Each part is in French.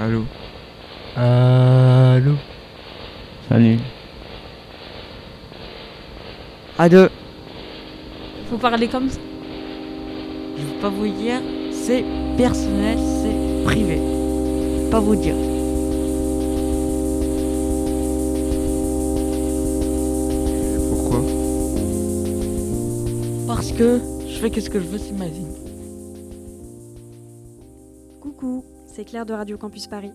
Allô Allô Salut. À deux. Faut parler comme ça. Je veux pas vous dire, c'est personnel, c'est privé. Pas vous dire. Pourquoi? Parce que je fais que ce que je veux, c'est ma vie. Coucou, c'est Claire de Radio Campus Paris.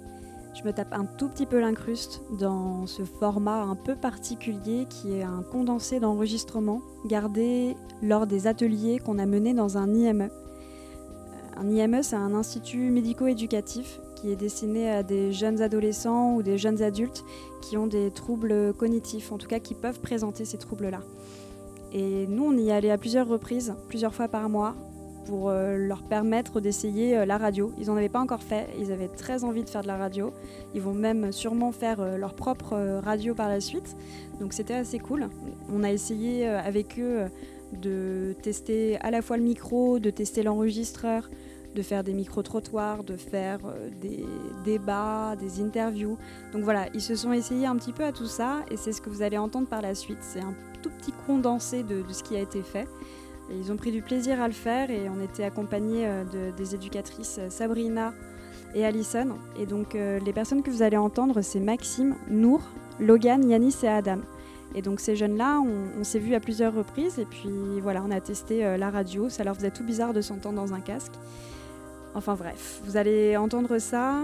Je me tape un tout petit peu l'incruste dans ce format un peu particulier qui est un condensé d'enregistrement gardé lors des ateliers qu'on a menés dans un IME. Euh, Un IME, c'est un institut médico-éducatif qui est destiné à des jeunes adolescents ou des jeunes adultes qui ont des troubles cognitifs, en tout cas qui peuvent présenter ces troubles-là. Et nous, on y allait à plusieurs reprises, plusieurs fois par mois, pour euh, leur permettre d'essayer euh, la radio. Ils n'en avaient pas encore fait, ils avaient très envie de faire de la radio. Ils vont même sûrement faire euh, leur propre radio par la suite. Donc c'était assez cool. On a essayé avec eux de tester à la fois le micro, de tester l'enregistreur, de faire des micro-trottoirs, de faire des débats, des interviews. Donc voilà, ils se sont essayés un petit peu à tout ça et c'est ce que vous allez entendre par la suite. C'est un tout petit condensé de, de ce qui a été fait. Ils ont pris du plaisir à le faire et on était accompagnés euh, de- des éducatrices euh, Sabrina et Alison. Et donc euh, les personnes que vous allez entendre, c'est Maxime, Nour, Logan, Yanis et Adam. Et donc ces jeunes-là, on, s'est vus à plusieurs reprises et puis voilà, on a testé la radio. Ça leur faisait tout bizarre de s'entendre dans un casque. Enfin bref, vous allez entendre ça.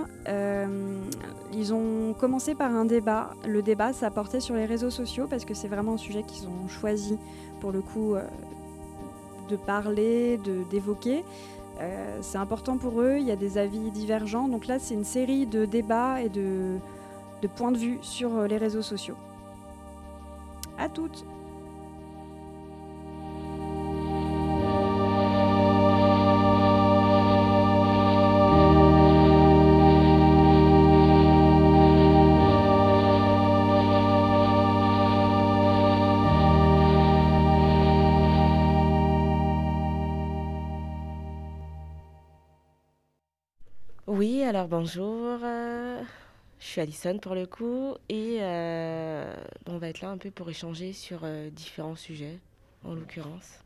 Ils ont commencé par un débat. Le débat, ça portait sur les réseaux sociaux parce que c'est vraiment un sujet qu'ils ont choisi pour le coup de parler, d'évoquer. Euh, c'est important pour eux, il y a des avis divergents. Donc là, c'est une série de débats et de, de points de vue sur euh, les réseaux sociaux. À toutes Oui, alors bonjour. euh, je suis Alison pour le coup et euh, on va être là un peu pour échanger sur euh, différents sujets en l'occurrence.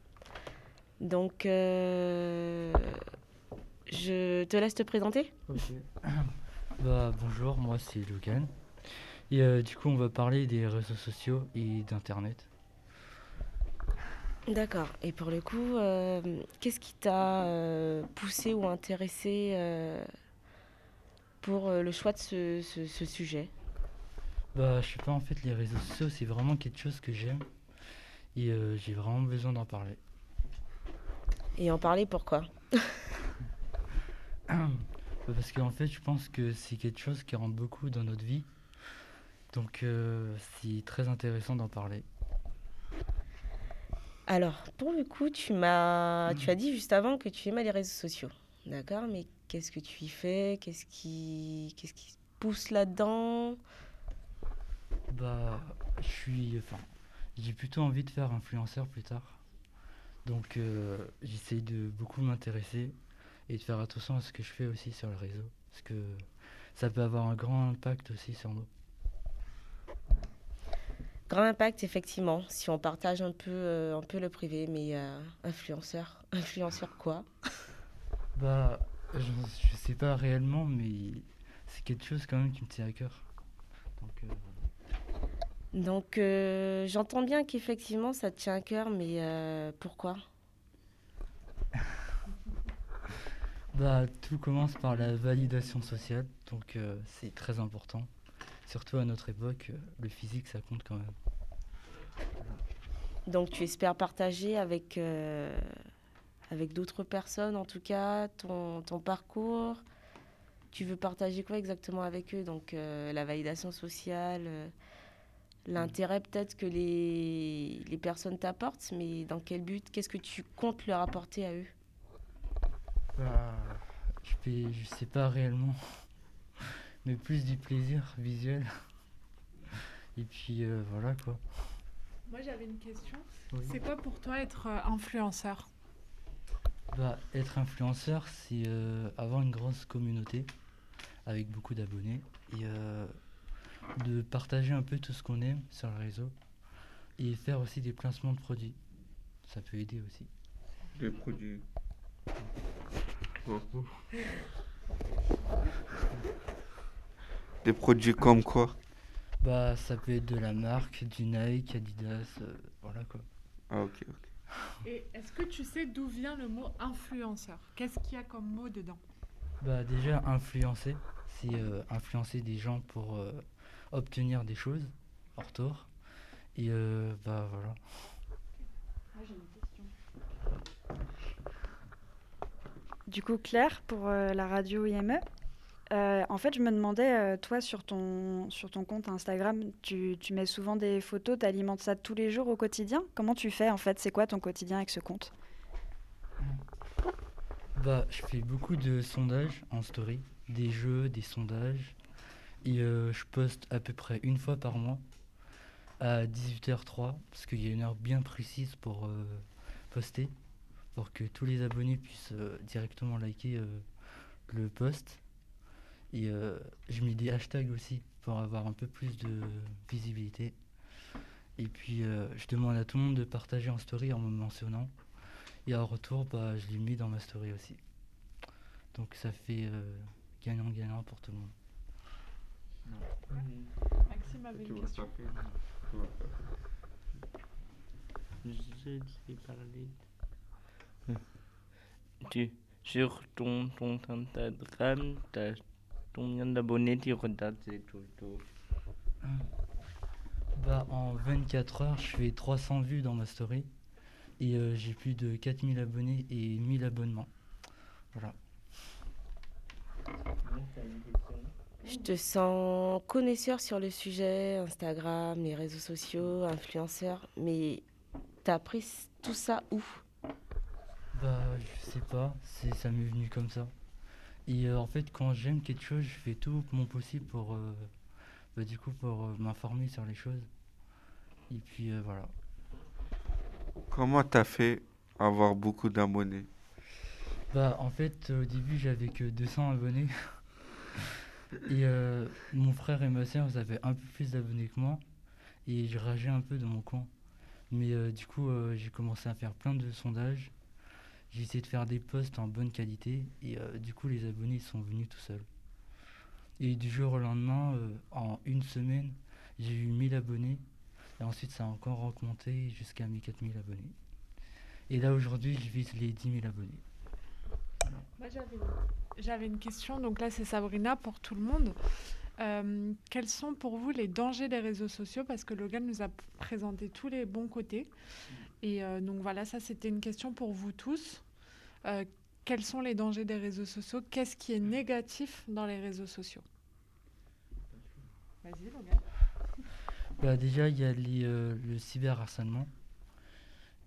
Donc, euh, je te laisse te présenter. Ok. bah bonjour, moi c'est Logan. Et euh, du coup on va parler des réseaux sociaux et d'internet. D'accord. Et pour le coup, euh, qu'est-ce qui t'a euh, poussé ou intéressé euh, pour euh, le choix de ce, ce- ce sujet Bah je sais pas en fait les réseaux sociaux c'est vraiment quelque chose que j'aime et euh, j'ai vraiment besoin d'en parler. Et en parler pourquoi Bah, Parce qu'en fait je pense que c'est quelque chose qui rentre beaucoup dans notre vie. Donc euh, c'est très intéressant d'en parler. Alors, pour le coup, tu m'as, tu as dit juste avant que tu aimais les réseaux sociaux. D'accord, mais qu'est-ce que tu y fais? Qu'est-ce qui, qu'est-ce qui pousse là-dedans? Bah, je suis. Enfin, j'ai plutôt envie de faire influenceur plus tard. Donc, euh, j'essaye de beaucoup m'intéresser et de faire attention à ce que je fais aussi sur le réseau. Parce que ça peut avoir un grand impact aussi sur nous. Grand impact, effectivement, si on partage un peu, euh, un peu le privé, mais euh, influenceur, influenceur quoi? Bah, je, je sais pas réellement, mais c'est quelque chose quand même qui me tient à cœur. Donc, euh. Donc, euh, j'entends bien qu'effectivement, ça te tient à cœur, mais euh, pourquoi? Bah, tout commence par la validation sociale, donc euh, c'est très important. Surtout à notre époque, euh, le physique ça compte quand même. Donc, tu espères partager avec, euh, avec d'autres personnes, en tout cas, ton, ton parcours. Tu veux partager quoi exactement avec eux? Donc, euh, la validation sociale, euh, l'intérêt peut-être que les, les personnes t'apportent, mais dans quel but? Qu'est-ce que tu comptes leur apporter à eux? Bah, je, je sais pas réellement, mais plus du plaisir visuel. Et puis euh, voilà quoi. Moi j'avais une question. Oui. C'est quoi pour toi être influenceur? Bah, être influenceur, c'est euh, avoir une grosse communauté avec beaucoup d'abonnés et euh, de partager un peu tout ce qu'on aime sur le réseau et faire aussi des placements de produits. Ça peut aider aussi. Des produits. Des produits comme quoi? Bah ça peut être de la marque, du Nike, Adidas, euh, voilà quoi. Ah ok, ok. Et est-ce que tu sais d'où vient le mot influenceur? Qu'est-ce qu'il y a comme mot dedans? Bah déjà influencer, c'est euh, influencer des gens pour euh, obtenir des choses en retour. Et euh, bah voilà. Du coup, Claire, pour euh, la radio IME, euh, en fait, je me demandais, euh, toi, sur ton, sur ton compte Instagram, tu, mets souvent des photos, tu alimentes ça tous les jours au quotidien? Comment tu fais, en fait? C'est quoi ton quotidien avec ce compte? Bah je fais beaucoup de sondages en story, des jeux, des sondages. Et euh, je poste à peu près une fois par mois à 18h03 parce qu'il y a une heure bien précise pour poster pour que tous les abonnés puissent directement liker le post. Et euh, je mets des hashtags aussi pour avoir un peu plus de visibilité. Et puis euh, je demande à tout le monde de partager en story en me mentionnant. Et en retour, bah, je l'ai mis dans ma story aussi. Donc ça fait euh, gagnant-gagnant pour tout le monde. Maxime avait une question. Parlé. Tu, sur ton, ton Instagram, t'as combien d'abonnés tu regardes ces photos Bah, en 24 heures, je fais 300 vues dans ma story. Et euh, j'ai plus de 4000 abonnés et 1000 abonnements. Voilà. Je te sens connaisseur sur le sujet, Instagram, les réseaux sociaux, influenceur, mais t'as appris tout ça où? Bah, je sais pas, c'est ça m'est venu comme ça. Et euh, en fait, quand j'aime quelque chose, je fais tout mon possible pour, euh, bah, du coup, pour euh, m'informer sur les choses. Et puis voilà. Comment t'as fait avoir beaucoup d'abonnés? Bah, en fait, au début, j'avais que 200 abonnés. et mon frère et ma soeur, ils avaient un peu plus d'abonnés que moi. Et je rageais un peu dans mon coin. Mais du coup, j'ai commencé à faire plein de sondages. J'ai essayé de faire des posts en bonne qualité. Et euh, du coup, les abonnés sont venus tout seuls. Et du jour au lendemain, euh, en une semaine, j'ai eu 1000 abonnés. Et ensuite, ça a encore augmenté jusqu'à mes 4000 abonnés. Et là, aujourd'hui, je vise les 10 000 abonnés. Moi, j'avais, une question. Donc là, c'est Sabrina pour tout le monde. Euh, quels sont pour vous les dangers des réseaux sociaux? Parce que Logan nous a présenté tous les bons côtés. Et euh, donc voilà, ça c'était une question pour vous tous. Euh, quels sont les dangers des réseaux sociaux? Qu'est-ce qui est négatif dans les réseaux sociaux? Vas-y, Logan. Bah déjà, il y a les, euh, le cyberharcèlement.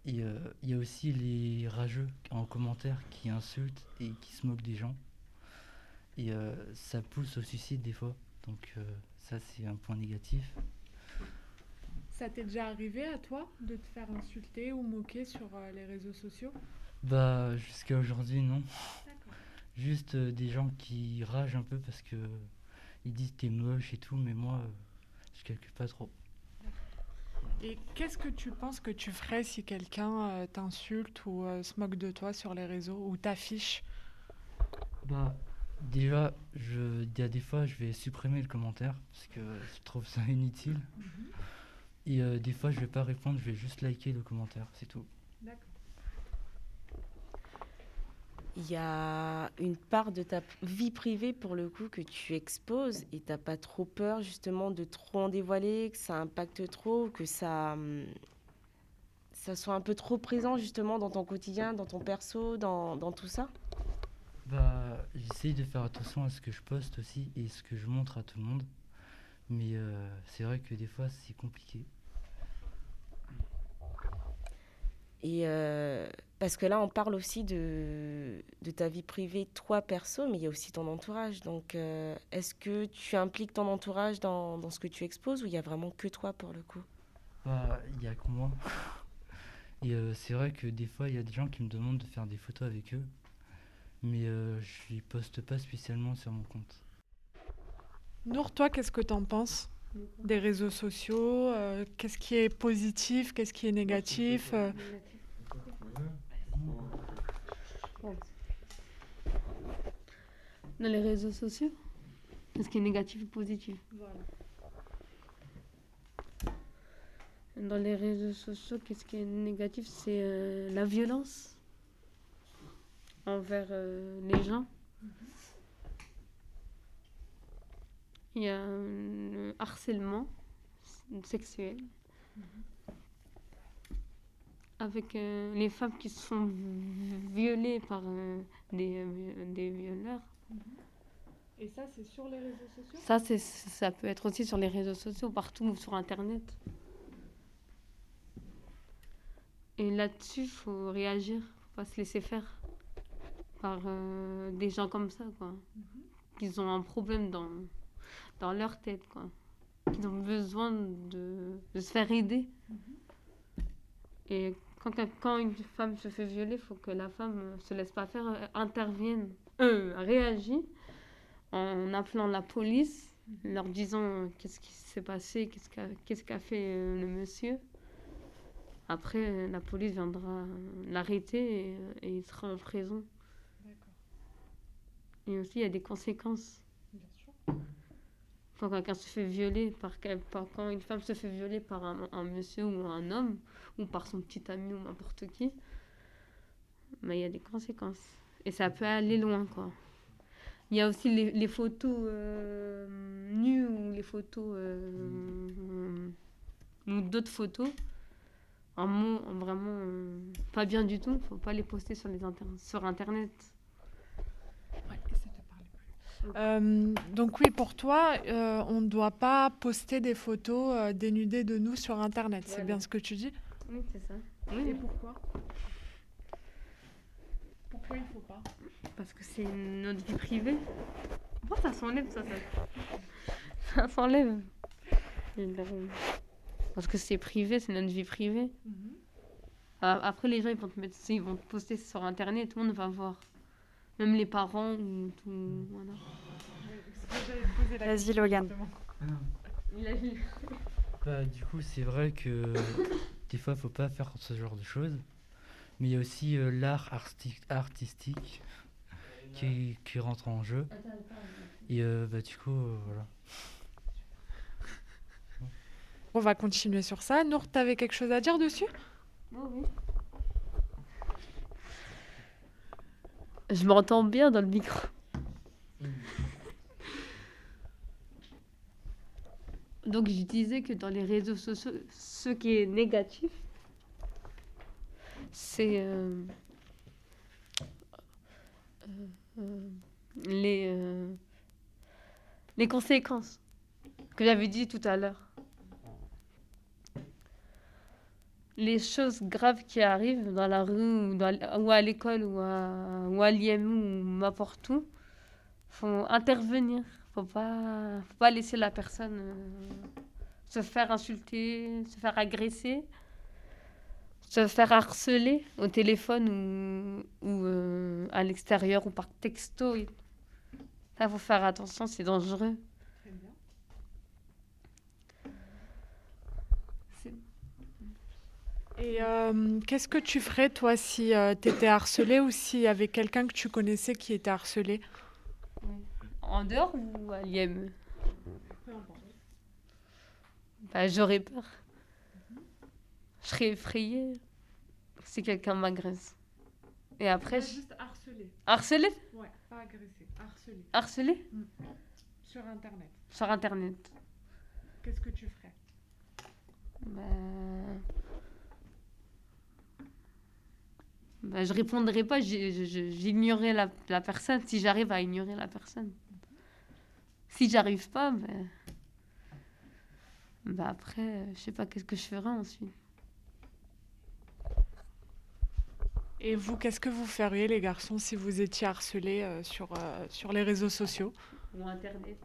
Et euh, il y a aussi les rageux en commentaire qui insultent et qui se moquent des gens. Et euh, ça pousse au suicide des fois. Donc ça, c'est un point négatif. Ça t'est déjà arrivé à toi de te faire insulter ou moquer sur euh, les réseaux sociaux? Bah jusqu'à aujourd'hui, non. Juste euh, des gens qui ragent un peu parce que ils disent t'es moche et tout, mais moi, euh, je calcule pas trop. Et qu'est-ce que tu penses que tu ferais si quelqu'un t'insulte ou se moque de toi sur les réseaux ou t'affiche? Bah, déjà, je, il y a des fois, je vais supprimer le commentaire parce que je trouve ça inutile. Et euh, des fois, je vais pas répondre, je vais juste liker le commentaire, c'est tout. D'accord. Il y a une part de ta vie privée pour le coup que tu exposes et t'as pas trop peur justement de trop en dévoiler, que ça impacte trop, que ça, hum, ça soit un peu trop présent justement dans ton quotidien, dans ton perso, dans, dans tout ça? Bah, j'essaye de faire attention à ce que je poste aussi et ce que je montre à tout le monde. Mais euh, c'est vrai que des fois, c'est compliqué. Et euh, parce que là, on parle aussi de, de ta vie privée, toi perso, mais il y a aussi ton entourage. Donc, euh, est-ce que tu impliques ton entourage dans, dans ce que tu exposes ou il y a vraiment que toi pour le coup? Bah, il y a que moi. Et euh, c'est vrai que des fois, il y a des gens qui me demandent de faire des photos avec eux. Mais euh, je les poste pas spécialement sur mon compte. Nour, toi, qu'est-ce que tu en penses? Des réseaux sociaux euh, Qu'est-ce qui est positif Qu'est-ce qui est négatif euh, Dans les réseaux sociaux Qu'est-ce qui est négatif ou positif? Dans les réseaux sociaux, qu'est-ce qui est négatif? C'est euh, la violence envers euh, les gens. Il y a un harcèlement sexuel avec euh, les femmes qui se font violées par euh, des, euh, des violeurs. Et ça, c'est sur les réseaux sociaux? Ça, ça peut être aussi sur les réseaux sociaux, partout, sur Internet. Et là-dessus, il faut réagir, faut pas se laisser faire par euh, des gens comme ça, quoi. Qui ont un problème dans, dans leur tête, quoi. Qui ont besoin de, de se faire aider. Et quand, une femme se fait violer, il faut que la femme euh, se laisse pas faire, euh, intervienne, euh, réagit en appelant la police, leur disant euh, qu'est-ce qui s'est passé, qu'est-ce qu'a fait euh, le monsieur. Après, la police viendra l'arrêter et, et il sera en prison. Et aussi, il y a des conséquences. Quand quelqu'un se fait violer, par, par- quand une femme se fait violer par un, un monsieur ou un homme, ou par son petit ami ou n'importe qui, il y a des conséquences. Et ça peut aller loin, quoi. Il y a aussi les, les photos euh, nues ou les photos euh, ou d'autres photos. Un mot vraiment euh, pas bien du tout. Faut pas les poster sur les inter- sur internet. Euh, donc oui, pour toi, euh, on ne doit pas poster des photos euh, dénudées de nous sur Internet. C'est bien ce que tu dis? Oui, c'est ça. Et pourquoi? Pourquoi il faut pas? Parce que c'est notre vie privée. Pourquoi ça s'enlève ça, ça? Ça s'enlève. Parce que c'est privé, c'est notre vie privée. Ah, Après, les gens, ils vont te mettre, ils vont te poster sur Internet, tout le monde va voir. Même les parents ou tout. Voilà. Vas-y, Logan. Bah, du coup, c'est vrai que des fois, faut pas faire ce genre de choses. Mais il y a aussi euh, l'art arti- artistique qui, qui rentre en jeu. Et euh, bah, du coup, euh, voilà. On va continuer sur ça. Nour, tu avais quelque chose à dire dessus? Je m'entends bien dans le micro. Donc je disais que dans les réseaux sociaux, ce qui est négatif, c'est euh, euh, euh, les, les conséquences que j'avais dit tout à l'heure. Les choses graves qui arrivent dans la rue ou, à l'école ou à, ou l'IMU ou n'importe où, faut intervenir. Faut pas, faut pas laisser la personne euh, se faire insulter, se faire agresser, se faire harceler au téléphone ou, euh, à l'extérieur ou par texto. Il faut faire attention, c'est dangereux. Et euh, qu'est-ce que tu ferais, toi, si tu étais harcelé ou s'il y avait quelqu'un que tu connaissais qui était harcelé? En dehors ou à l'IME bah, J'aurais peur. Je serais effrayée si quelqu'un m'agresse. Et après, je... Juste harcelé. harcelée? Ouais, pas agressé, harcelé. Harcelée? Sur Internet. sur Internet. Qu'est-ce que tu ferais? Bah... Bah, je répondrai pas, j'ignorerai la, la personne si j'arrive à ignorer la personne. Si j'arrive pas, bah... bah après, euh, je sais pas qu'est-ce que je ferai ensuite. Et vous, qu'est-ce que vous feriez, les garçons, si vous étiez harcelés euh, sur, euh, sur les réseaux sociaux? Ou Internet.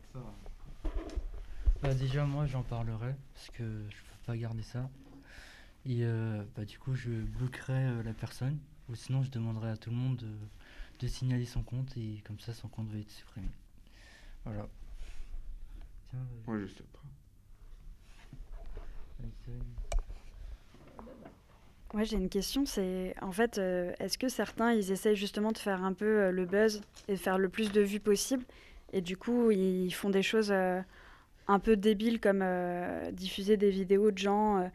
Bah, déjà, moi, j'en parlerai parce que je peux pas garder ça. Et euh, bah, du coup, je bloquerai euh, la personne. Ou sinon, je demanderai à tout le monde de, de signaler son compte et comme ça, son compte va être supprimé. Voilà. Tiens, vas-y. Moi, je sais pas. Ouais, j'ai une question. C'est en fait, euh, est-ce que certains ils essayent justement de faire un peu euh, le buzz et de faire le plus de vues possible, et du coup ils font des choses euh, un peu débiles comme euh, diffuser des vidéos de gens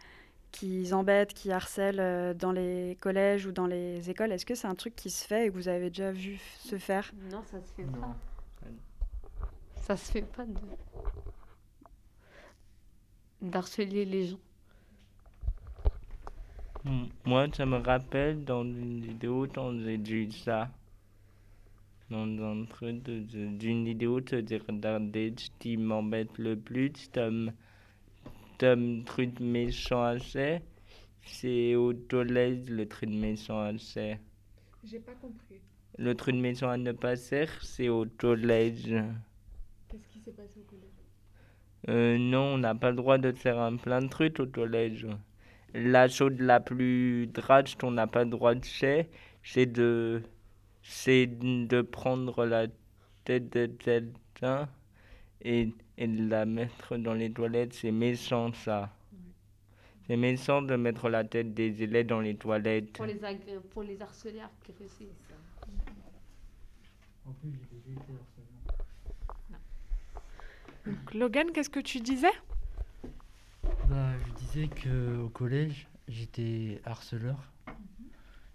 euh, qui embêtent, qui harcèlent euh, dans les collèges ou dans les écoles. Est-ce que c'est un truc qui se fait et que vous avez déjà vu se faire? Non, ça se fait Non. pas. Ça se fait pas de d'harceler les gens. Mm, Moi, ça me rappelle dans une vidéo quand j'ai vu ça. Dans un truc d'une vidéo, te dire regarder ce qui m'embête le plus comme, comme truc méchant à faire. C'est au collège le truc méchant à faire. J'ai pas compris. Le truc méchant à ne pas faire, c'est au collège. Qu'est-ce qui s'est passé au collège? Euh, non, on n'a pas le droit de faire un plein de trucs au collège. La chose la plus drage qu'on n'a pas le droit de faire, c'est de, c'est de prendre la tête de quelqu'un et, et de la mettre dans les toilettes. C'est méchant, ça. C'est méchant de mettre la tête des élèves dans les toilettes. Pour les, agré- pour les harceler, agresser. En plus, j'ai déjà été harcelé. Donc, Logan, qu'est-ce que tu disais? Bah, je disais que au collège, j'étais harceleur.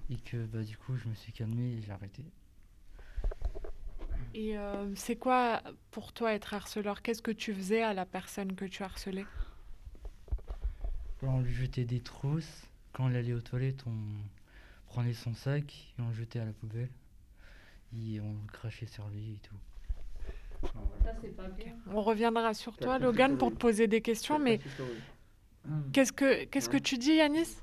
Et que bah, du coup, je me suis calmé et j'ai arrêté. Et euh, c'est quoi pour toi être harceleur? Qu'est-ce que tu faisais à la personne que tu harcelais? On lui jetait des trousses. Quand elle allait aux toilettes, on prenait son sac et on le jetait à la poubelle. Et on crachait sur lui et tout. Ça, c'est pas bien. On reviendra sur toi, Logan, pour te poser des questions, mais qu'est-ce que, qu'est-ce que tu dis, Yanis?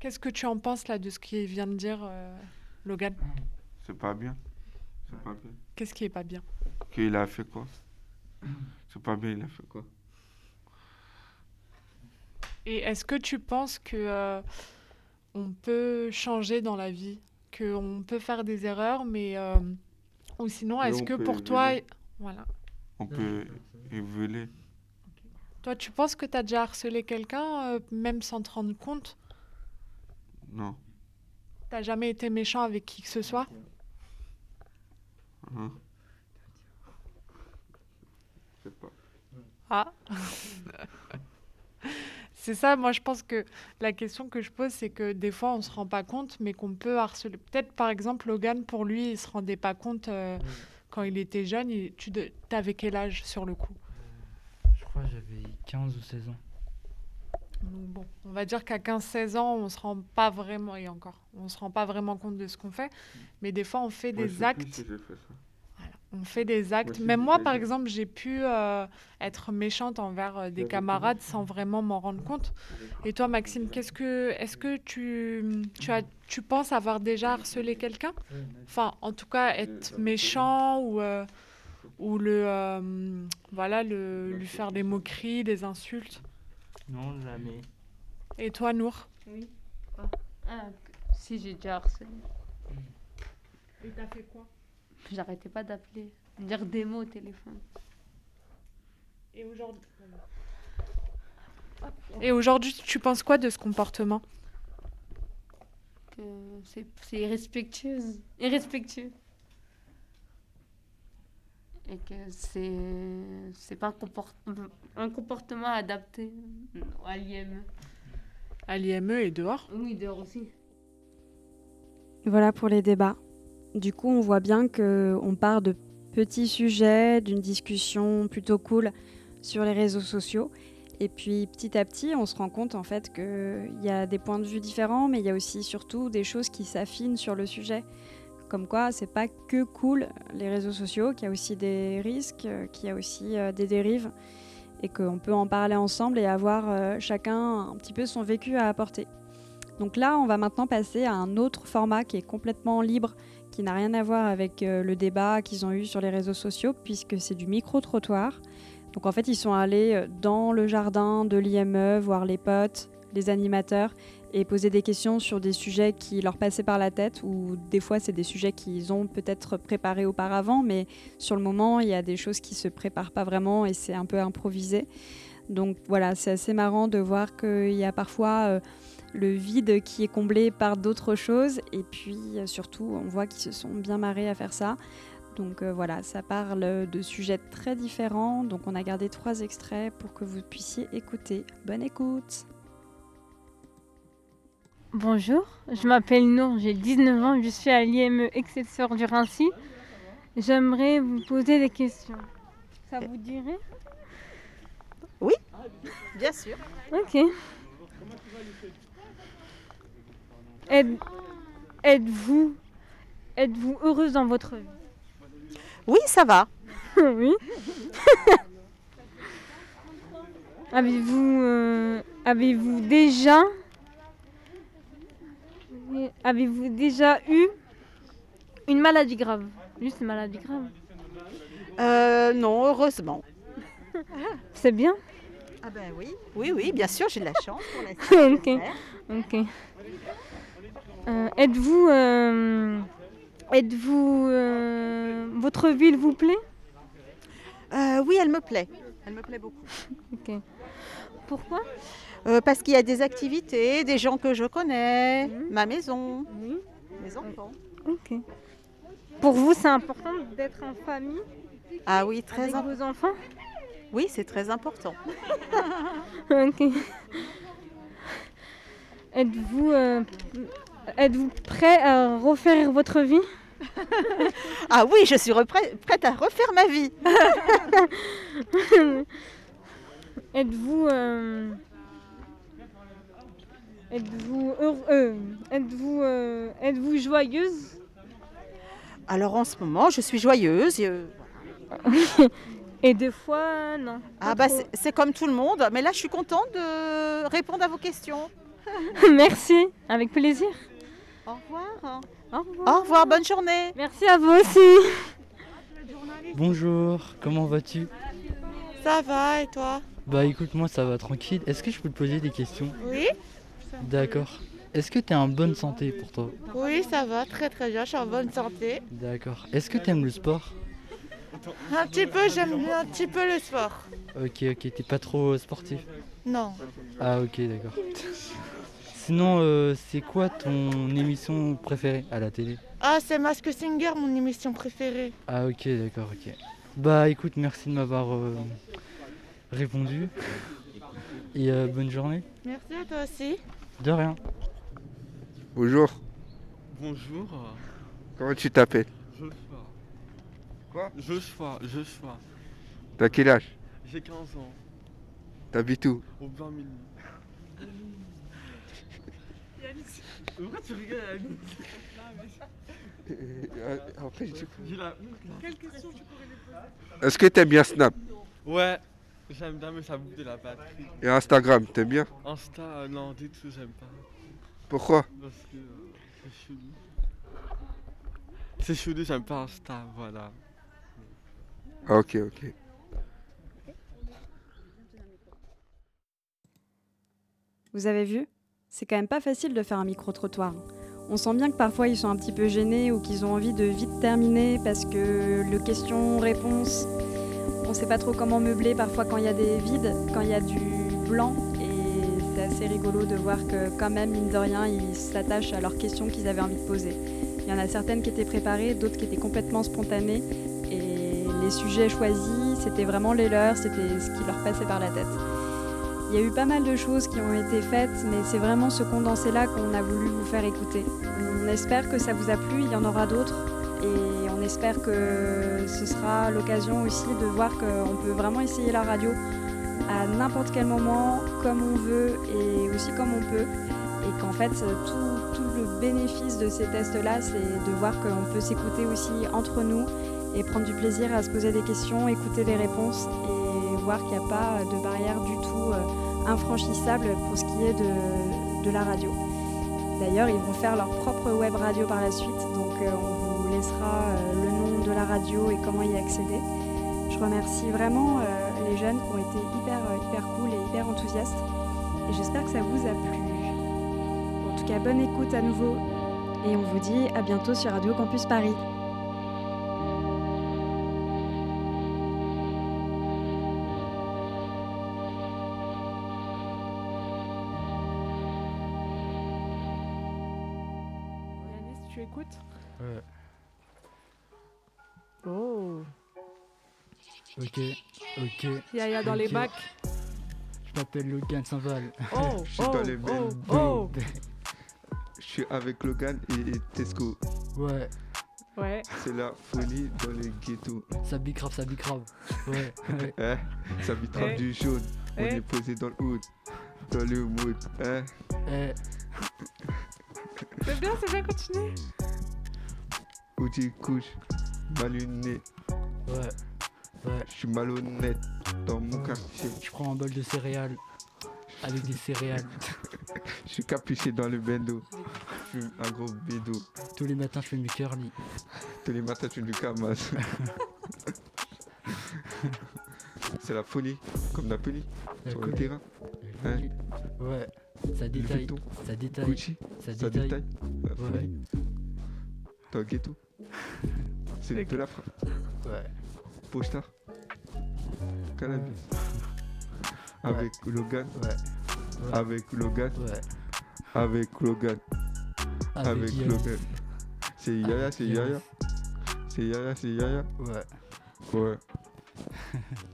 Qu'est-ce que tu en penses là de ce qu'il vient de dire, euh, Logan? C'est pas bien. C'est pas bien. Qu'est-ce qui est pas bien? Qu'il a fait quoi? C'est pas bien, il a fait quoi? Et est-ce que tu penses que euh, on peut changer dans la vie, que on peut faire des erreurs, mais euh, ou sinon, est-ce que pour toi, évoluer. voilà, On peut évoluer. toi, tu penses que tu as déjà harcelé quelqu'un, euh, même sans te rendre compte? Non. T'as jamais été méchant avec qui que ce soit? Hein Je sais pas. Ah. c'est ça, moi je pense que la question que je pose, c'est que des fois on se rend pas compte, mais qu'on peut harceler. Peut-être par exemple, Logan, pour lui, il se rendait pas compte euh, quand il était jeune. il- Tu de... avais quel âge sur le coup? Je crois que j'avais 15 ou 16 ans. Donc bon, on va dire qu'à 15-16 ans, on se rend pas vraiment, et encore, on se rend pas vraiment compte de ce qu'on fait, mais des fois on fait des actes. si fait. On fait des actes. Même moi, par exemple, j'ai pu euh, être méchante envers euh, des camarades sans vraiment m'en rendre compte. Et toi, Maxime, qu'est-ce que, est-ce que tu, tu as, tu penses avoir déjà harcelé quelqu'un? Enfin, en tout cas, être méchant ou euh, ou le, euh, voilà, le, lui faire des moqueries, des insultes? Non, jamais. Et toi, Nour? Oui. Ah, si j'ai déjà harcelé. Et t'as fait quoi? J'arrêtais pas d'appeler, dire des mots au téléphone. Et aujourd'hui Et aujourd'hui, tu penses quoi de ce comportement? Que c'est c'est irrespectueux. Irrespectueux. Et que c'est c'est pas un, comport- un comportement adapté à l'IME. À l'IME et dehors Oui, dehors aussi. Voilà pour les débats. Du coup, on voit bien que on part de petits sujets, d'une discussion plutôt cool sur les réseaux sociaux. Et puis petit à petit, on se rend compte en fait qu'il y a des points de vue différents, mais il y a aussi surtout des choses qui s'affinent sur le sujet. Comme quoi, c'est pas que cool les réseaux sociaux, qu'il y a aussi des risques, qu'il y a aussi euh, des dérives, et qu'on peut en parler ensemble et avoir euh, chacun un petit peu son vécu à apporter. Donc là, on va maintenant passer à un autre format qui est complètement libre, qui n'a rien à voir avec euh, le débat qu'ils ont eu sur les réseaux sociaux, puisque c'est du micro-trottoir. Donc en fait, ils sont allés euh, dans le jardin de l'IME, voir les potes, les animateurs, et poser des questions sur des sujets qui leur passaient par la tête ou des fois c'est des sujets qu'ils ont peut-être préparés auparavant mais sur le moment il y a des choses qui se préparent pas vraiment et c'est un peu improvisé. Donc voilà, c'est assez marrant de voir qu'il y a parfois euh, le vide qui est comblé par d'autres choses et puis euh, surtout on voit qu'ils se sont bien marrés à faire ça. Donc euh, voilà, ça parle de sujets très différents. Donc on a gardé trois extraits pour que vous puissiez écouter. Bonne écoute Bonjour, je m'appelle Nour, j'ai 19 ans, je suis à l'IME Excelsior du Rincy. J'aimerais vous poser des questions. Ça vous dirait? Oui, bien sûr. Ok. Êtes- Êtes-vous êtes-vous heureuse dans votre vie? Oui, ça va. Oui. avez-vous euh, avez-vous déjà avez-vous déjà eu une maladie grave? Juste une maladie grave. Euh, non, heureusement. C'est bien? Ah ben oui, oui, oui, bien sûr, j'ai de la chance pour l'instant. ok. Ok. Euh, êtes-vous euh, êtes-vous euh, votre ville vous plaît? Oui, elle me plaît. Elle me plaît beaucoup. Ok. Pourquoi? Euh, parce qu'il y a des activités, des gens que je connais, ma maison, mes enfants. Ok. Pour vous, c'est important d'être en famille? Ah oui, très avec vos enfants? Oui, c'est très important. Ok. Êtes-vous euh, êtes-vous prêt à refaire votre vie? Ah oui, je suis prête à refaire ma vie. Êtes-vous euh, êtes-vous heureux euh, êtes-vous euh, êtes-vous joyeuse? Alors en ce moment, je suis joyeuse. euh, Et des fois non. Ah bah c'est comme tout le monde, mais là je suis contente de répondre à vos questions. Merci, avec plaisir. Au revoir. Au revoir. Au revoir, bonne journée. Merci à vous aussi. Bonjour, comment vas-tu? Ça va et toi? Bah écoute, moi ça va tranquille. Est-ce que je peux te poser des questions? Oui D'accord. Est-ce que tu es en bonne santé pour toi? Oui, ça va, très très bien, je suis en bonne santé. D'accord. Est-ce que tu aimes le sport? Un petit peu, j'aime bien un petit peu le sport. Ok, ok, t'es pas trop sportif? Non. Ah ok, d'accord. Sinon, euh, c'est quoi ton émission préférée à la télé? Ah, c'est Mask Singer, mon émission préférée. Ah, ok, d'accord, ok. Bah, écoute, merci de m'avoir euh, répondu. Et euh, bonne journée. Merci à toi aussi. De rien. Bonjour. Bonjour. Comment tu t'appelles? Joshua. Quoi? Joshua, Joshua. T'as quel âge? J'ai 15 ans. T'habites où? Au 20 000. Pourquoi tu rigoles à Alix Après, du coup. J'ai la honte. Quelle question tu pourrais lui poser Est-ce que t'aimes bien Snap Ouais, j'aime bien, mais ça bouffe de la batterie. Et Instagram, t'aimes bien Insta, euh, non, du tout, j'aime pas. Pourquoi Parce que euh, c'est chelou. C'est chelou, j'aime pas Insta, voilà. Ah, ok, ok. Vous avez vu? C'est quand même pas facile de faire un micro-trottoir. On sent bien que parfois ils sont un petit peu gênés ou qu'ils ont envie de vite terminer parce que le question-réponse, on sait pas trop comment meubler parfois quand il y a des vides, quand il y a du blanc. Et c'est assez rigolo de voir que quand même, mine de rien, ils s'attachent à leurs questions qu'ils avaient envie de poser. Il y en a certaines qui étaient préparées, d'autres qui étaient complètement spontanées. Et les sujets choisis, c'était vraiment les leurs, c'était ce qui leur passait par la tête. Il y a eu pas mal de choses qui ont été faites, mais c'est vraiment ce condensé-là qu'on a voulu vous faire écouter. On espère que ça vous a plu, il y en aura d'autres, et on espère que ce sera l'occasion aussi de voir qu'on peut vraiment essayer la radio à n'importe quel moment, comme on veut et aussi comme on peut, et qu'en fait tout, tout le bénéfice de ces tests-là, c'est de voir qu'on peut s'écouter aussi entre nous et prendre du plaisir à se poser des questions, écouter les réponses qu'il n'y a pas de barrière du tout euh, infranchissable pour ce qui est de, la radio. D'ailleurs, ils vont faire leur propre web radio par la suite, donc euh, on vous laissera euh, le nom de la radio et comment y accéder. Je remercie vraiment euh, les jeunes qui ont été hyper, euh, hyper cool et hyper enthousiastes, et j'espère que ça vous a plu. cas, bonne écoute à nouveau. Et on vous dit à bientôt sur Radio Campus Paris. Écoutes Ouais. Oh. Ok, ok. Yaya dans les bacs. Je m'appelle Logan Saint-Val. Oh, Je suis dans les oh, mêmes. oh. Je suis avec Logan et, et Tesco. Ouais. Ouais. C'est la folie dans les ghettos. Ça bicrave, ça bicrave. Ouais, ouais. Hein? Ça vitrave Eh. du jaune. On Eh. est posé dans le hood. Dans le mood. Hein? Eh. C'est bien, c'est bien, continue. Où tu couches, malluné. Ouais. Ouais. Je suis malhonnête dans mon quartier. Je prends un bol de céréales. Avec des céréales. Je suis capuché dans le bendo. Je fume un gros bédo. Tous les matins, je fais mes curly. Tous les matins, tu me camas. C'est la folie, comme Napoli, sur le terrain. Hein Ouais. Ça détaille. Ça détaille. Gucci, Ça ça détaille. Ouais. ghetto. C'est de la frappe. Ouais. Postar. Cannabis. Avec Logan. Ouais. Avec Logan. Ouais. Avec Logan. Avec. Logan. C'est Yaya, c'est. Yaya. C'est Yaya, c'est Yaya. Ouais. Ouais.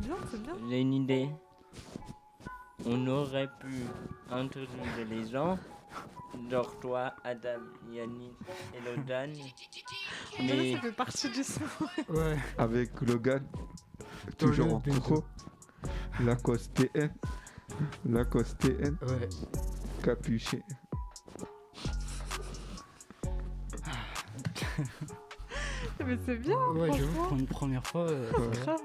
bien, c'est bien. J'ai une idée. On aurait pu introduire les gens, genre toi, Adam, Yannick et Lodan. Mais ça fait partie du son. Ouais. Avec Logan. Toujours en pro. Lacoste TN. Lacoste TN. Ouais. Capuché. Mais c'est bien, Ouais, franchement. pour une première fois. euh, Ouais.